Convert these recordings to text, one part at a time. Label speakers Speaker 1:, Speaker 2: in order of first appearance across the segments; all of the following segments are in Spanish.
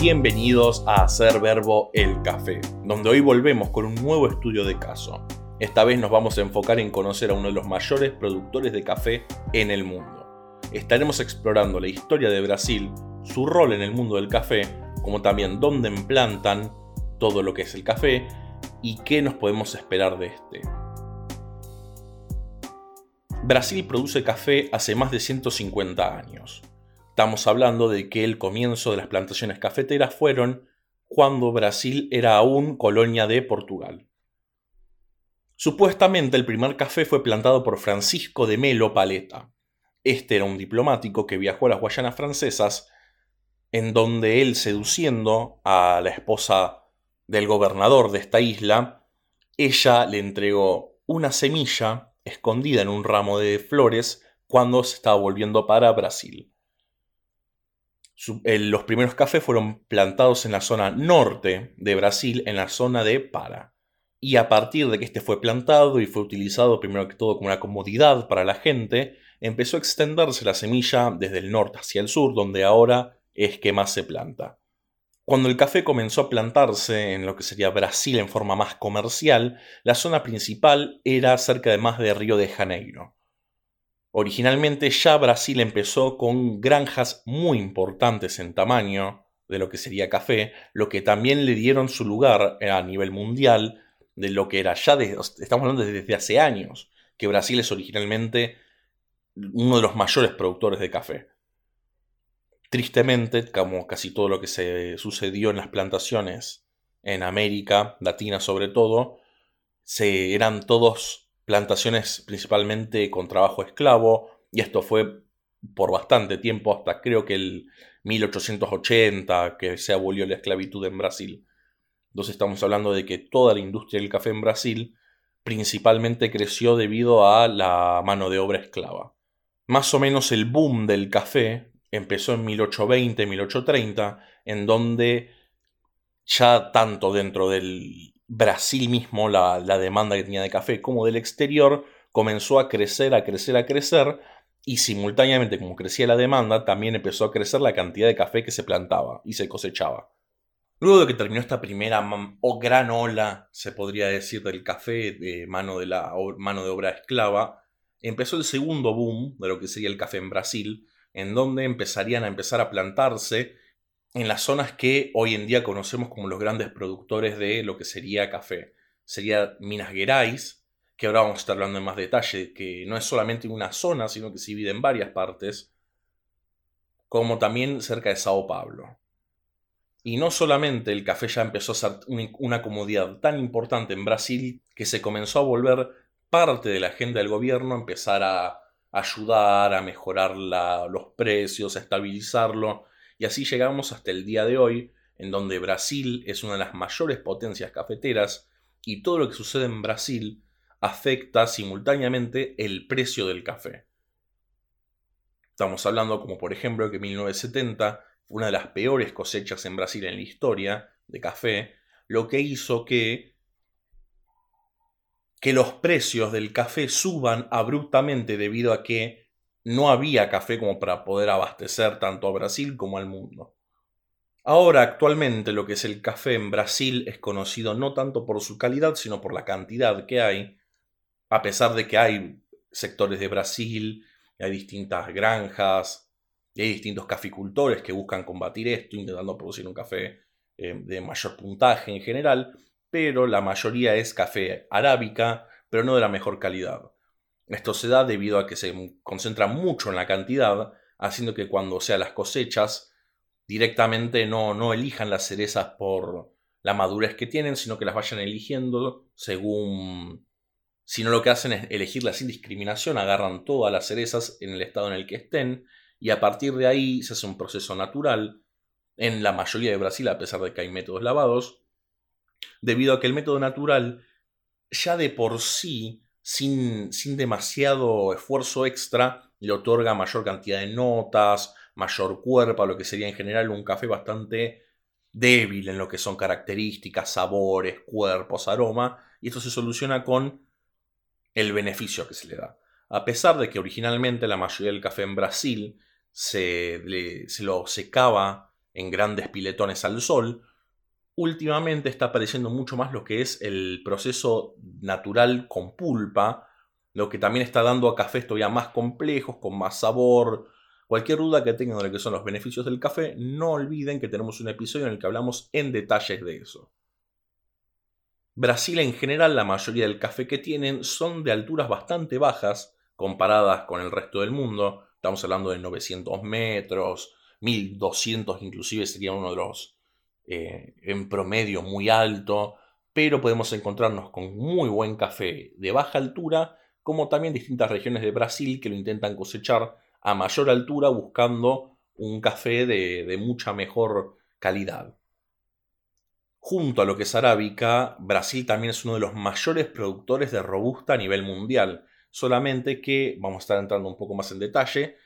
Speaker 1: Bienvenidos a Hacer Verbo el Café, donde hoy volvemos con un nuevo estudio de caso. Esta vez nos vamos a enfocar en conocer a uno de los mayores productores de café en el mundo. Estaremos explorando la historia de Brasil, su rol en el mundo del café, como también dónde implantan todo lo que es el café y qué nos podemos esperar de este. Brasil produce café hace más de 150 años. Estamos hablando de que el comienzo de las plantaciones cafeteras fueron cuando Brasil era aún colonia de Portugal. Supuestamente el primer café fue plantado por Francisco de Melo Paleta. Este era un diplomático que viajó a las Guayanas francesas, en donde él, seduciendo a la esposa del gobernador de esta isla, ella le entregó una semilla escondida en un ramo de flores cuando se estaba volviendo para Brasil los primeros cafés fueron plantados en la zona norte de Brasil, en la zona de Para. Y a partir de que este fue plantado y fue utilizado primero que todo como una comodidad para la gente, empezó a extenderse la semilla desde el norte hacia el sur, donde ahora es que más se planta. Cuando el café comenzó a plantarse en lo que sería Brasil en forma más comercial, la zona principal era cerca de más de Río de Janeiro. Originalmente ya Brasil empezó con granjas muy importantes en tamaño de lo que sería café, lo que también le dieron su lugar a nivel mundial de lo que era ya, estamos hablando desde hace años, que Brasil es originalmente uno de los mayores productores de café. Tristemente, como casi todo lo que se sucedió en las plantaciones en América Latina sobre todo, se, eran todos plantaciones principalmente con trabajo esclavo, y esto fue por bastante tiempo, hasta creo que el 1880, que se abolió la esclavitud en Brasil. Entonces estamos hablando de que toda la industria del café en Brasil principalmente creció debido a la mano de obra esclava. Más o menos el boom del café empezó en 1820-1830, en donde ya tanto dentro del Brasil mismo, la, demanda que tenía de café, como del exterior, comenzó a crecer, a crecer, a crecer, y simultáneamente como crecía la demanda, también empezó a crecer la cantidad de café que se plantaba y se cosechaba. Luego de que terminó esta primera o gran ola, se podría decir, del café de mano de, la, mano de obra esclava, empezó el segundo boom de lo que sería el café en Brasil, en donde empezarían a empezar a plantarse en las zonas que hoy en día conocemos como los grandes productores de lo que sería café. Sería Minas Gerais, que ahora vamos a estar hablando en más detalle, que no es solamente una zona, sino que se divide en varias partes, como también cerca de Sao Paulo. Y no solamente el café ya empezó a ser una comodidad tan importante en Brasil que se comenzó a volver parte de la agenda del gobierno, empezar a ayudar a mejorar los precios, a estabilizarlo, y así llegamos hasta el día de hoy, en donde Brasil es una de las mayores potencias cafeteras y todo lo que sucede en Brasil afecta simultáneamente el precio del café. Estamos hablando como por ejemplo que 1970 fue una de las peores cosechas en Brasil en la historia de café, lo que hizo que que los precios del café suban abruptamente debido a que no había café como para poder abastecer tanto a Brasil como al mundo. Ahora, actualmente, lo que es el café en Brasil es conocido no tanto por su calidad, sino por la cantidad que hay, a pesar de que hay sectores de Brasil, hay distintas granjas, y hay distintos caficultores que buscan combatir esto, intentando producir un café eh, de mayor puntaje en general, pero la mayoría es café arábica, pero no de la mejor calidad. Esto se da debido a que se concentra mucho en la cantidad, haciendo que cuando sean las cosechas, directamente no, no elijan las cerezas por la madurez que tienen, sino que las vayan eligiendo según... Si no lo que hacen es elegirlas sin discriminación, agarran todas las cerezas en el estado en el que estén y a partir de ahí se hace un proceso natural en la mayoría de Brasil, a pesar de que hay métodos lavados, debido a que el método natural ya de por sí sin, demasiado esfuerzo extra, le otorga mayor cantidad de notas, mayor cuerpo, lo que sería en general un café bastante débil en lo que son características, sabores, cuerpos, aroma, y esto se soluciona con el beneficio que se le da. A pesar de que originalmente la mayoría del café en Brasil se, se lo secaba en grandes piletones al sol. Últimamente está apareciendo mucho más lo que es el proceso natural con pulpa, lo que también está dando a cafés todavía más complejos, con más sabor. Cualquier duda que tengan de lo que son los beneficios del café, no olviden que tenemos un episodio en el que hablamos en detalles de eso. Brasil en general, la mayoría del café que tienen son de alturas bastante bajas comparadas con el resto del mundo. Estamos hablando de 900 metros, 1200 inclusive sería uno de los eh, en promedio muy alto, pero podemos encontrarnos con muy buen café de baja altura como también distintas regiones de Brasil que lo intentan cosechar a mayor altura buscando un café de, mucha mejor calidad. Junto a lo que es arábica, Brasil también es uno de los mayores productores de robusta a nivel mundial, solamente que, vamos a estar entrando un poco más en detalle,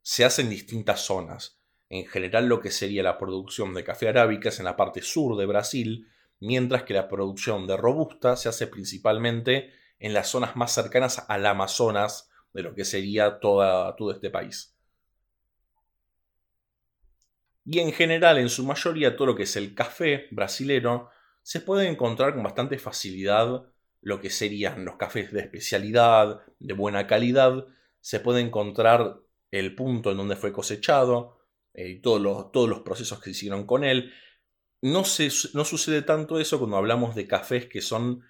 Speaker 1: se hace en distintas zonas. En general lo que sería la producción de café arábica es en la parte sur de Brasil, mientras que la producción de robusta se hace principalmente en las zonas más cercanas al Amazonas de lo que sería todo este país. Y en general, en su mayoría, todo lo que es el café brasilero, se puede encontrar con bastante facilidad lo que serían los cafés de especialidad, de buena calidad, se puede encontrar el punto en donde fue cosechado eh, y todos los, todos los procesos que hicieron con él. No, se, no sucede tanto eso cuando hablamos de cafés que son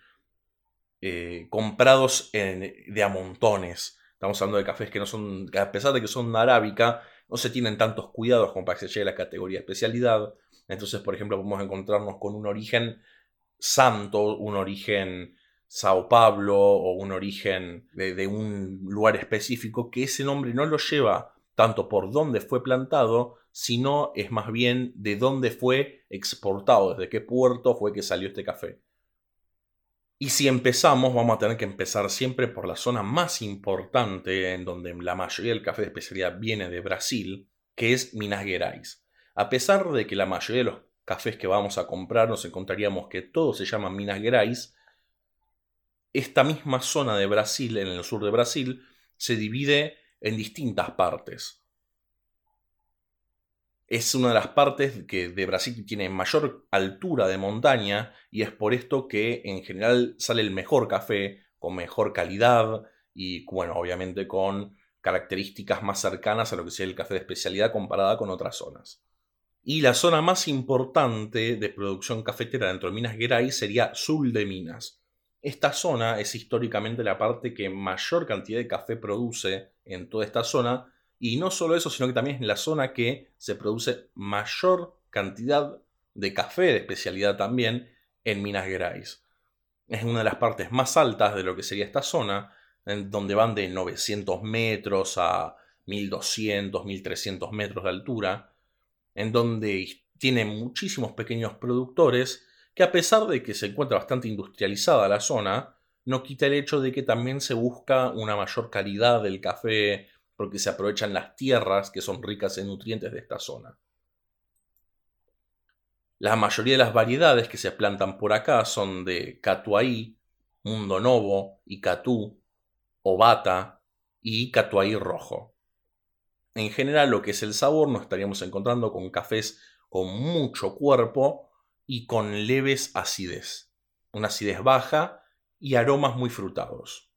Speaker 1: eh, comprados de a montones. Estamos hablando de cafés que no son, a pesar de que son arábica, no se tienen tantos cuidados como para que se llegue a la categoría especialidad. Entonces, por ejemplo, podemos encontrarnos con un origen santo, un origen Sao Pablo o un origen de, un lugar específico, que ese nombre no lo lleva tanto por dónde fue plantado, sino es más bien de dónde fue exportado, desde qué puerto fue que salió este café. Y si empezamos, vamos a tener que empezar siempre por la zona más importante, en donde la mayoría del café de especialidad viene de Brasil, que es Minas Gerais. A pesar de que la mayoría de los cafés que vamos a comprar nos encontraríamos que todos se llaman Minas Gerais, esta misma zona de Brasil, en el sur de Brasil, se divide en distintas partes es una de las partes que de Brasil tiene mayor altura de montaña y es por esto que en general sale el mejor café con mejor calidad y bueno, obviamente con características más cercanas a lo que sería el café de especialidad comparada con otras zonas. Y la zona más importante de producción cafetera dentro de Minas Gerais sería Sul de Minas. Esta zona es históricamente la parte que mayor cantidad de café produce en toda esta zona y no solo eso, sino que también es la zona que se produce mayor cantidad de café de especialidad también en Minas Gerais. Es una de las partes más altas de lo que sería esta zona, en donde van de 900 metros a 1200, 1300 metros de altura, en donde tiene muchísimos pequeños productores que a pesar de que se encuentra bastante industrializada la zona, no quita el hecho de que también se busca una mayor calidad del café, porque se aprovechan las tierras que son ricas en nutrientes de esta zona. La mayoría de las variedades que se plantan por acá son de Catuaí, Mundo Novo, Icatú, Obata y Catuaí rojo. En general, lo que es el sabor, nos estaríamos encontrando con cafés con mucho cuerpo y con leves acidez. Una acidez baja y aromas muy frutados.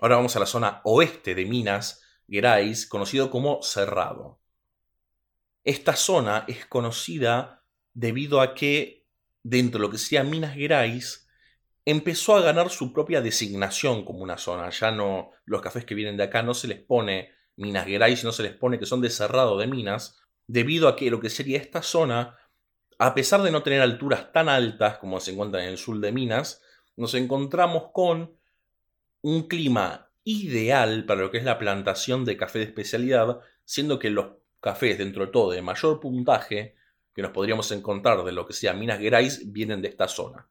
Speaker 1: Ahora vamos a la zona oeste de Minas Gerais, conocido como Cerrado. Esta zona es conocida debido a que dentro de lo que sería Minas Gerais empezó a ganar su propia designación como una zona. Ya no, los cafés que vienen de acá no se les pone Minas Gerais, no se les pone que son de Cerrado de Minas, debido a que lo que sería esta zona, a pesar de no tener alturas tan altas como se encuentran en el sur de Minas, nos encontramos con un clima ideal para lo que es la plantación de café de especialidad, siendo que los cafés dentro de todo de mayor puntaje que nos podríamos encontrar de lo que sea Minas Gerais vienen de esta zona.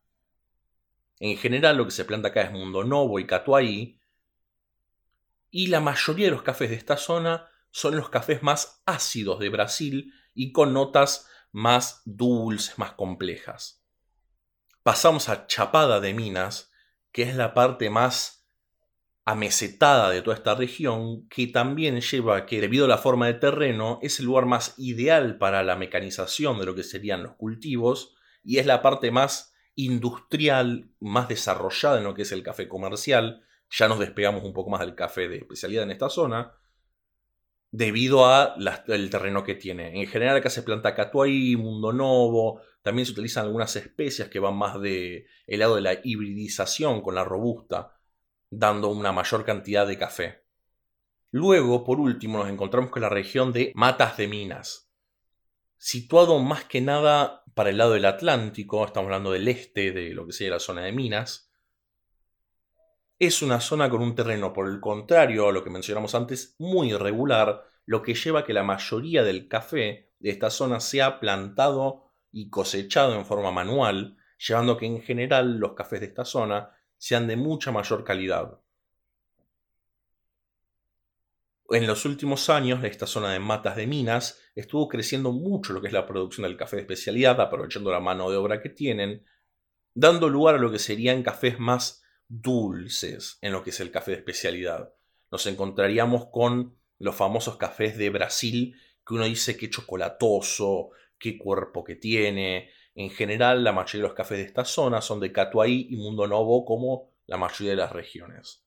Speaker 1: En general lo que se planta acá es Mundo Novo y Catuaí, y la mayoría de los cafés de esta zona son los cafés más ácidos de Brasil y con notas más dulces, más complejas. Pasamos a Chapada de Minas, que es la parte más amesetada de toda esta región, que también lleva que, debido a la forma de terreno, es el lugar más ideal para la mecanización de lo que serían los cultivos y es la parte más industrial, más desarrollada en lo que es el café comercial. Ya nos despegamos un poco más del café de especialidad en esta zona, debido al terreno que tiene. En general acá se planta catuay, mundo novo, también se utilizan algunas especias que van más de el lado de la hibridización con la robusta, dando una mayor cantidad de café. Luego, por último, nos encontramos con la región de Matas de Minas, situado más que nada para el lado del Atlántico, estamos hablando del este de lo que sería la zona de Minas. Es una zona con un terreno, por el contrario a lo que mencionamos antes, muy irregular, lo que lleva a que la mayoría del café de esta zona sea plantado y cosechado en forma manual, llevando que en general los cafés de esta zona sean de mucha mayor calidad. En los últimos años, esta zona de matas de minas estuvo creciendo mucho lo que es la producción del café de especialidad, aprovechando la mano de obra que tienen, dando lugar a lo que serían cafés más dulces en lo que es el café de especialidad. Nos encontraríamos con los famosos cafés de Brasil, que uno dice qué chocolatoso, qué cuerpo que tiene. En general, la mayoría de los cafés de esta zona son de Catuaí y Mundo Novo, como la mayoría de las regiones.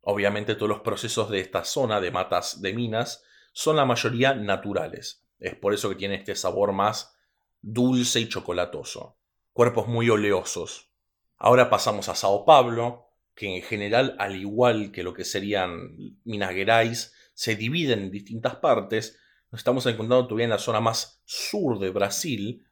Speaker 1: Obviamente, todos los procesos de esta zona de matas de minas son la mayoría naturales. Es por eso que tiene este sabor más dulce y chocolatoso. Cuerpos muy oleosos, Ahora pasamos a Sao Paulo, que en general, al igual que lo que serían Minas Gerais, se dividen en distintas partes. Nos estamos encontrando todavía en la zona más sur de Brasil,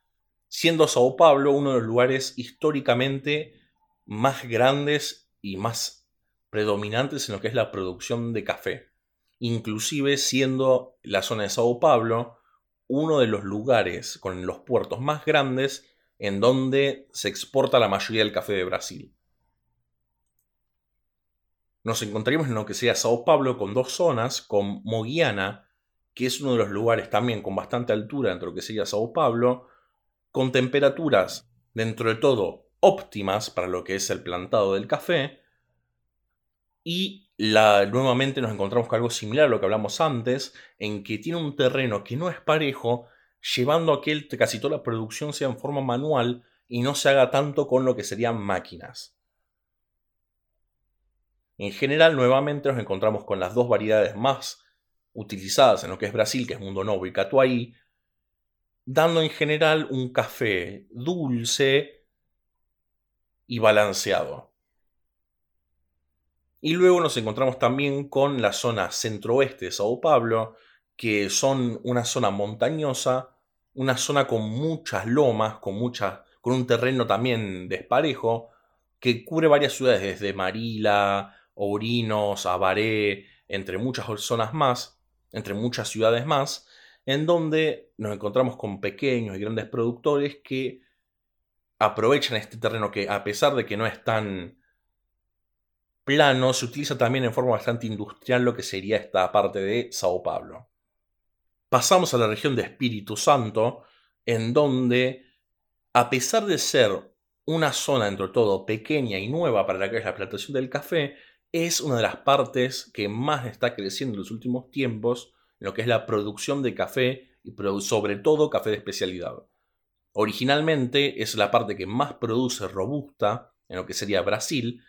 Speaker 1: siendo Sao Paulo uno de los lugares históricamente más grandes y más predominantes en lo que es la producción de café. Inclusive siendo la zona de Sao Paulo uno de los lugares con los puertos más grandes en donde se exporta la mayoría del café de Brasil. Nos encontraríamos en lo que sería Sao Paulo con dos zonas, con Mogiana, que es uno de los lugares también con bastante altura dentro de lo que sería Sao Paulo, con temperaturas dentro de todo óptimas para lo que es el plantado del café, y la, nuevamente nos encontramos con algo similar a lo que hablamos antes, en que tiene un terreno que no es parejo, llevando a que casi toda la producción sea en forma manual y no se haga tanto con lo que serían máquinas. En general, nuevamente nos encontramos con las dos variedades más utilizadas en lo que es Brasil, que es Mundo Novo y Catuaí, dando en general un café dulce y balanceado. Y luego nos encontramos también con la zona centro-oeste de Sao Paulo, que son una zona montañosa, una zona con muchas lomas, con, con un terreno también desparejo, que cubre varias ciudades, desde Marila, Ourinos, Abaré, entre muchas zonas más, entre muchas ciudades más, en donde nos encontramos con pequeños y grandes productores que aprovechan este terreno que a pesar de que no es tan plano, se utiliza también en forma bastante industrial lo que sería esta parte de Sao Paulo pasamos a la región de Espíritu Santo, en donde, a pesar de ser una zona, entre todo, pequeña y nueva para la que es la plantación del café, es una de las partes que más está creciendo en los últimos tiempos en lo que es la producción de café y sobre todo café de especialidad. Originalmente es la parte que más produce robusta en lo que sería Brasil,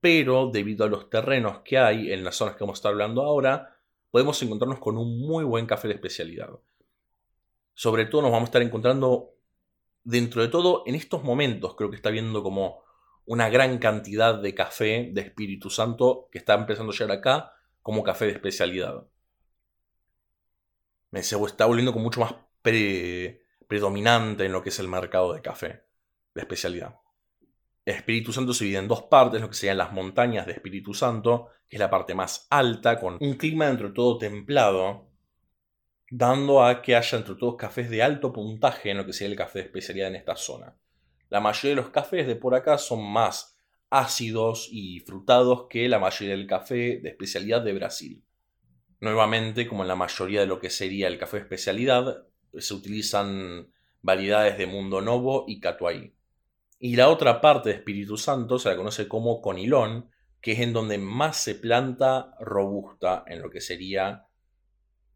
Speaker 1: pero debido a los terrenos que hay en las zonas que vamos a estar hablando ahora, podemos encontrarnos con un muy buen café de especialidad. Sobre todo nos vamos a estar encontrando, dentro de todo, en estos momentos creo que está viendo como una gran cantidad de café de Espíritu Santo que está empezando a llegar acá como café de especialidad. Me se está volviendo con mucho más predominante en lo que es el mercado de café de especialidad. Espíritu Santo se divide en dos partes, lo que serían las montañas de Espíritu Santo, que es la parte más alta, con un clima dentro de todo templado, dando a que haya entre todos cafés de alto puntaje en lo que sería el café de especialidad en esta zona. La mayoría de los cafés de por acá son más ácidos y frutados que la mayoría del café de especialidad de Brasil. Nuevamente, como en la mayoría de lo que sería el café de especialidad, se utilizan variedades de Mundo Novo y Catuay. Y la otra parte de Espíritu Santo se la conoce como conilón, que es en donde más se planta robusta en lo que sería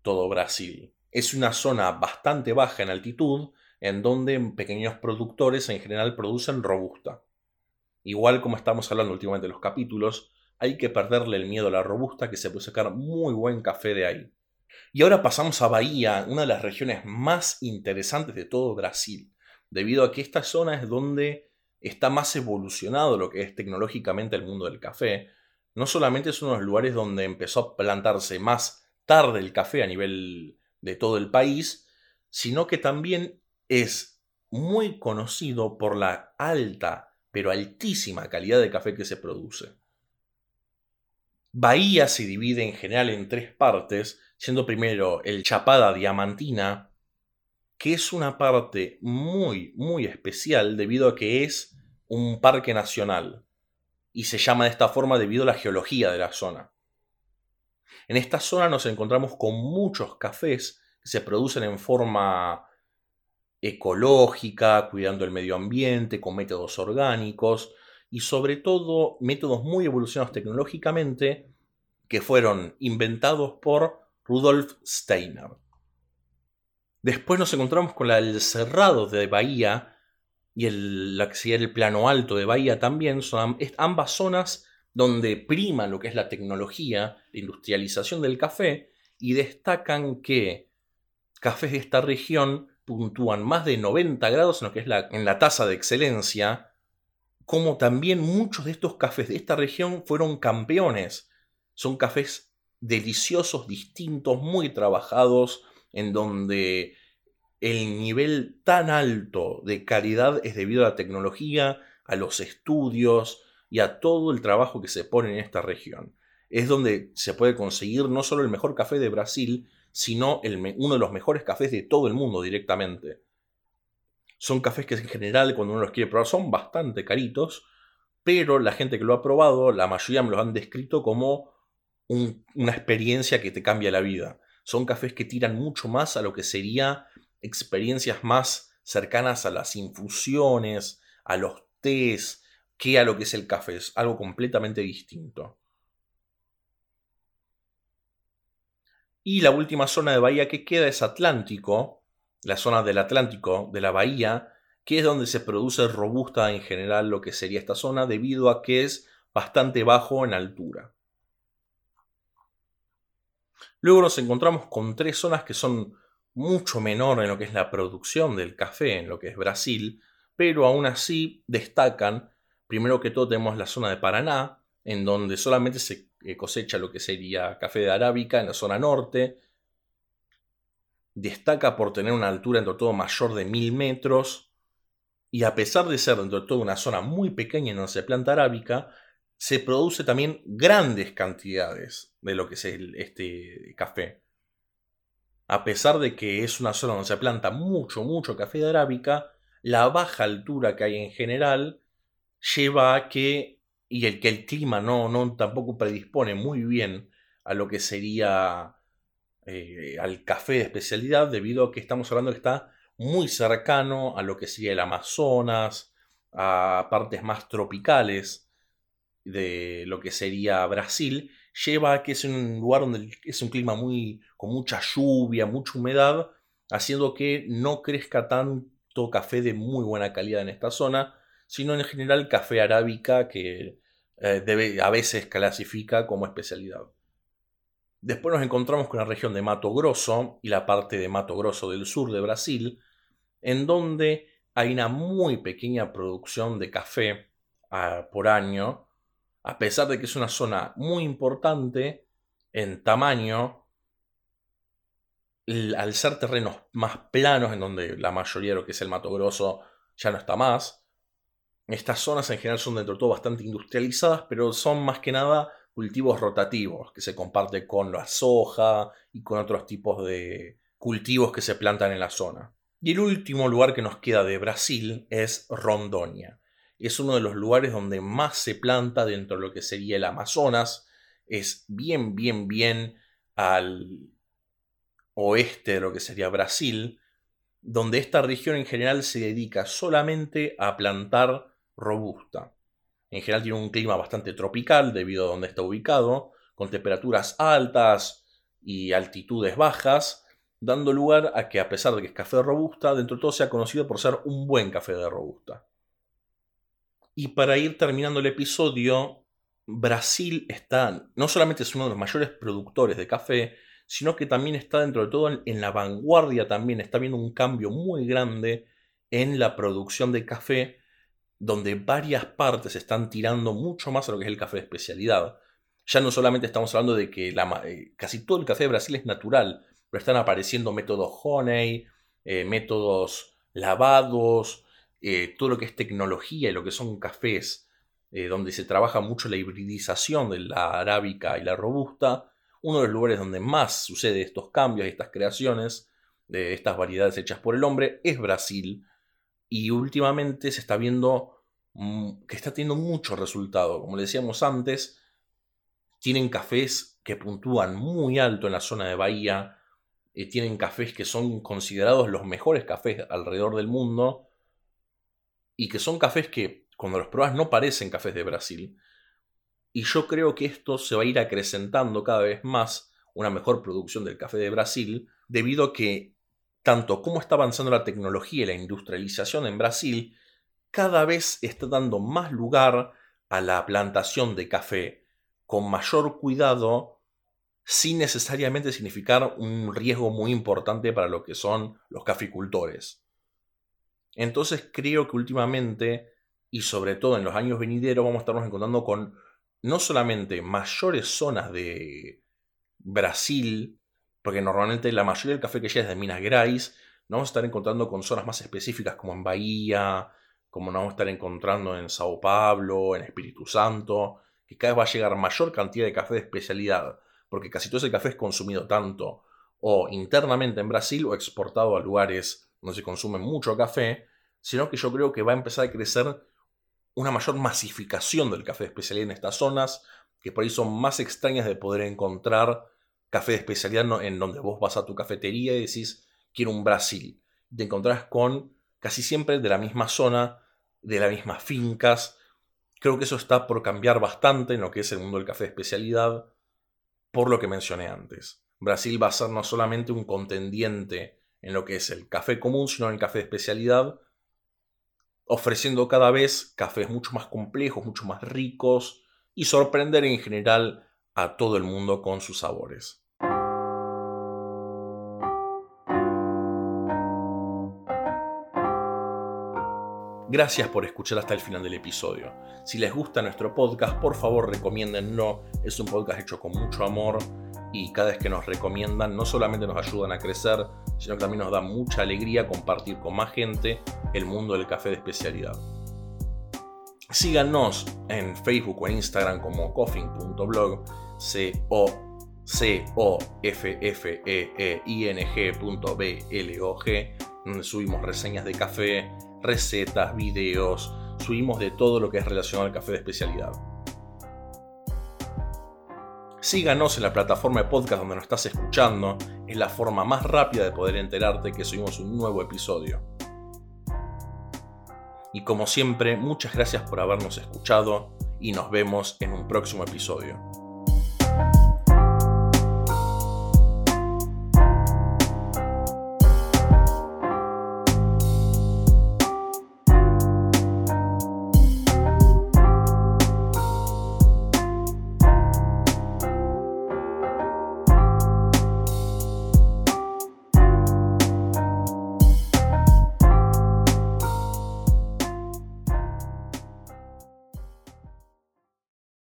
Speaker 1: todo Brasil. Es una zona bastante baja en altitud, en donde pequeños productores en general producen robusta. Igual como estamos hablando últimamente en los capítulos, hay que perderle el miedo a la robusta que se puede sacar muy buen café de ahí. Y ahora pasamos a Bahía, una de las regiones más interesantes de todo Brasil, debido a que esta zona es donde está más evolucionado lo que es tecnológicamente el mundo del café. No solamente es uno de los lugares donde empezó a plantarse más tarde el café a nivel de todo el país, sino que también es muy conocido por la alta, pero altísima calidad de café que se produce. Bahía se divide en general en tres partes, siendo primero el Chapada Diamantina, que es una parte muy, muy especial debido a que es un parque nacional y se llama de esta forma debido a la geología de la zona. En esta zona nos encontramos con muchos cafés que se producen en forma ecológica, cuidando el medio ambiente, con métodos orgánicos y sobre todo métodos muy evolucionados tecnológicamente que fueron inventados por Rudolf Steiner. Después nos encontramos con el Cerrado de Bahía y el, la el plano alto de Bahía también, son ambas zonas donde prima lo que es la tecnología, la industrialización del café, y destacan que cafés de esta región puntúan más de 90 grados en lo que es la, en la tasa de excelencia, como también muchos de estos cafés de esta región fueron campeones. Son cafés deliciosos, distintos, muy trabajados, en donde el nivel tan alto de calidad es debido a la tecnología, a los estudios y a todo el trabajo que se pone en esta región. Es donde se puede conseguir no solo el mejor café de Brasil, sino uno de los mejores cafés de todo el mundo directamente. Son cafés que en general cuando uno los quiere probar son bastante caritos, pero la gente que lo ha probado, la mayoría me los han descrito como una experiencia que te cambia la vida. Son cafés que tiran mucho más a lo que sería experiencias más cercanas a las infusiones, a los tés, que a lo que es el café. Es algo completamente distinto. Y la última zona de bahía que queda es Atlántico, la zona del Atlántico, de la bahía, que es donde se produce robusta en general lo que sería esta zona, debido a que es bastante bajo en altura. Luego nos encontramos con tres zonas que son mucho menor en lo que es la producción del café, en lo que es Brasil, pero aún así destacan, primero que todo tenemos la zona de Paraná, en donde solamente se eh, cosecha lo que sería café de arábica en la zona norte. Destaca por tener una altura entre todo mayor de mil metros. Y a pesar de ser dentro de todo una zona muy pequeña en donde se planta arábica, se produce también grandes cantidades de lo que es este café. A pesar de que es una zona donde se planta mucho, mucho café de arábica, la baja altura que hay en general lleva a que y el que el clima no, no tampoco predispone muy bien a lo que sería eh, al café de especialidad, debido a que estamos hablando que está muy cercano a lo que sería el Amazonas, a partes más tropicales de lo que sería Brasil, lleva a que es un lugar donde es un clima muy con mucha lluvia, mucha humedad, haciendo que no crezca tanto café de muy buena calidad en esta zona, sino en general café arábica que eh, debe, a veces clasifica como especialidad. Después nos encontramos con la región de Mato Grosso y la parte de Mato Grosso del sur de Brasil, en donde hay una muy pequeña producción de café ah, por año, a pesar de que es una zona muy importante en tamaño, al ser terrenos más planos, en donde la mayoría de lo que es el Mato Grosso ya no está más, estas zonas en general son dentro de todo bastante industrializadas, pero son más que nada cultivos rotativos, que se comparten con la soja y con otros tipos de cultivos que se plantan en la zona. Y el último lugar que nos queda de Brasil es Rondônia. Es uno de los lugares donde más se planta dentro de lo que sería el Amazonas. Es bien, bien, bien al oeste de lo que sería Brasil, donde esta región en general se dedica solamente a plantar robusta. En general tiene un clima bastante tropical debido a donde está ubicado, con temperaturas altas y altitudes bajas, dando lugar a que a pesar de que es café robusta, dentro de todo sea conocido por ser un buen café de robusta. Y para ir terminando el episodio, Brasil está, no solamente es uno de los mayores productores de café, sino que también está dentro de todo en, la vanguardia también, está viendo un cambio muy grande en la producción de café, donde varias partes están tirando mucho más a lo que es el café de especialidad. Ya no solamente estamos hablando de que eh, casi todo el café de Brasil es natural, pero están apareciendo métodos honey, eh, métodos lavados, eh, todo lo que es tecnología y lo que son cafés, donde se trabaja mucho la hibridización de la arábica y la robusta, uno de los lugares donde más sucede estos cambios y estas creaciones de estas variedades hechas por el hombre es Brasil. Y últimamente se está viendo mm, que está teniendo mucho resultado. Como le decíamos antes, tienen cafés que puntúan muy alto en la zona de Bahía. Eh, tienen cafés que son considerados los mejores cafés alrededor del mundo. Y que son cafés que cuando los pruebas no parecen cafés de Brasil. Y yo creo que esto se va a ir acrecentando cada vez más una mejor producción del café de Brasil, debido a que tanto como está avanzando la tecnología y la industrialización en Brasil, cada vez está dando más lugar a la plantación de café con mayor cuidado, sin necesariamente significar un riesgo muy importante para lo que son los caficultores. Entonces creo que últimamente, y sobre todo en los años venideros, vamos a estarnos encontrando con no solamente mayores zonas de Brasil, porque normalmente la mayoría del café que llega es de Minas Gerais, no vamos a estar encontrando con zonas más específicas como en Bahía, como nos vamos a estar encontrando en Sao Paulo, en Espíritu Santo, que cada vez va a llegar mayor cantidad de café de especialidad, porque casi todo ese café es consumido tanto o internamente en Brasil o exportado a lugares donde se consume mucho café, sino que yo creo que va a empezar a crecer una mayor masificación del café de especialidad en estas zonas, que por ahí son más extrañas de poder encontrar café de especialidad en donde vos vas a tu cafetería y decís, quiero un Brasil. Te encontrás con casi siempre de la misma zona, de las mismas fincas. Creo que eso está por cambiar bastante en lo que es el mundo del café de especialidad, por lo que mencioné antes. Brasil va a ser no solamente un contendiente en lo que es el café común, sino en el café de especialidad, ofreciendo cada vez cafés mucho más complejos, mucho más ricos y sorprender en general a todo el mundo con sus sabores. Gracias por escuchar hasta el final del episodio. Si les gusta nuestro podcast, por favor recomiéndenlo. Es un podcast hecho con mucho amor y cada vez que nos recomiendan no solamente nos ayudan a crecer, sino que también nos da mucha alegría compartir con más gente el mundo del café de especialidad. Síganos en Facebook o en Instagram como coffin.blog, c o c o f f e e i n g.blog, donde subimos reseñas de café, recetas, videos, subimos de todo lo que es relacionado al café de especialidad. Síganos en la plataforma de podcast donde nos estás escuchando, es la forma más rápida de poder enterarte que subimos un nuevo episodio. Y como siempre, muchas gracias por habernos escuchado y nos vemos en un próximo episodio.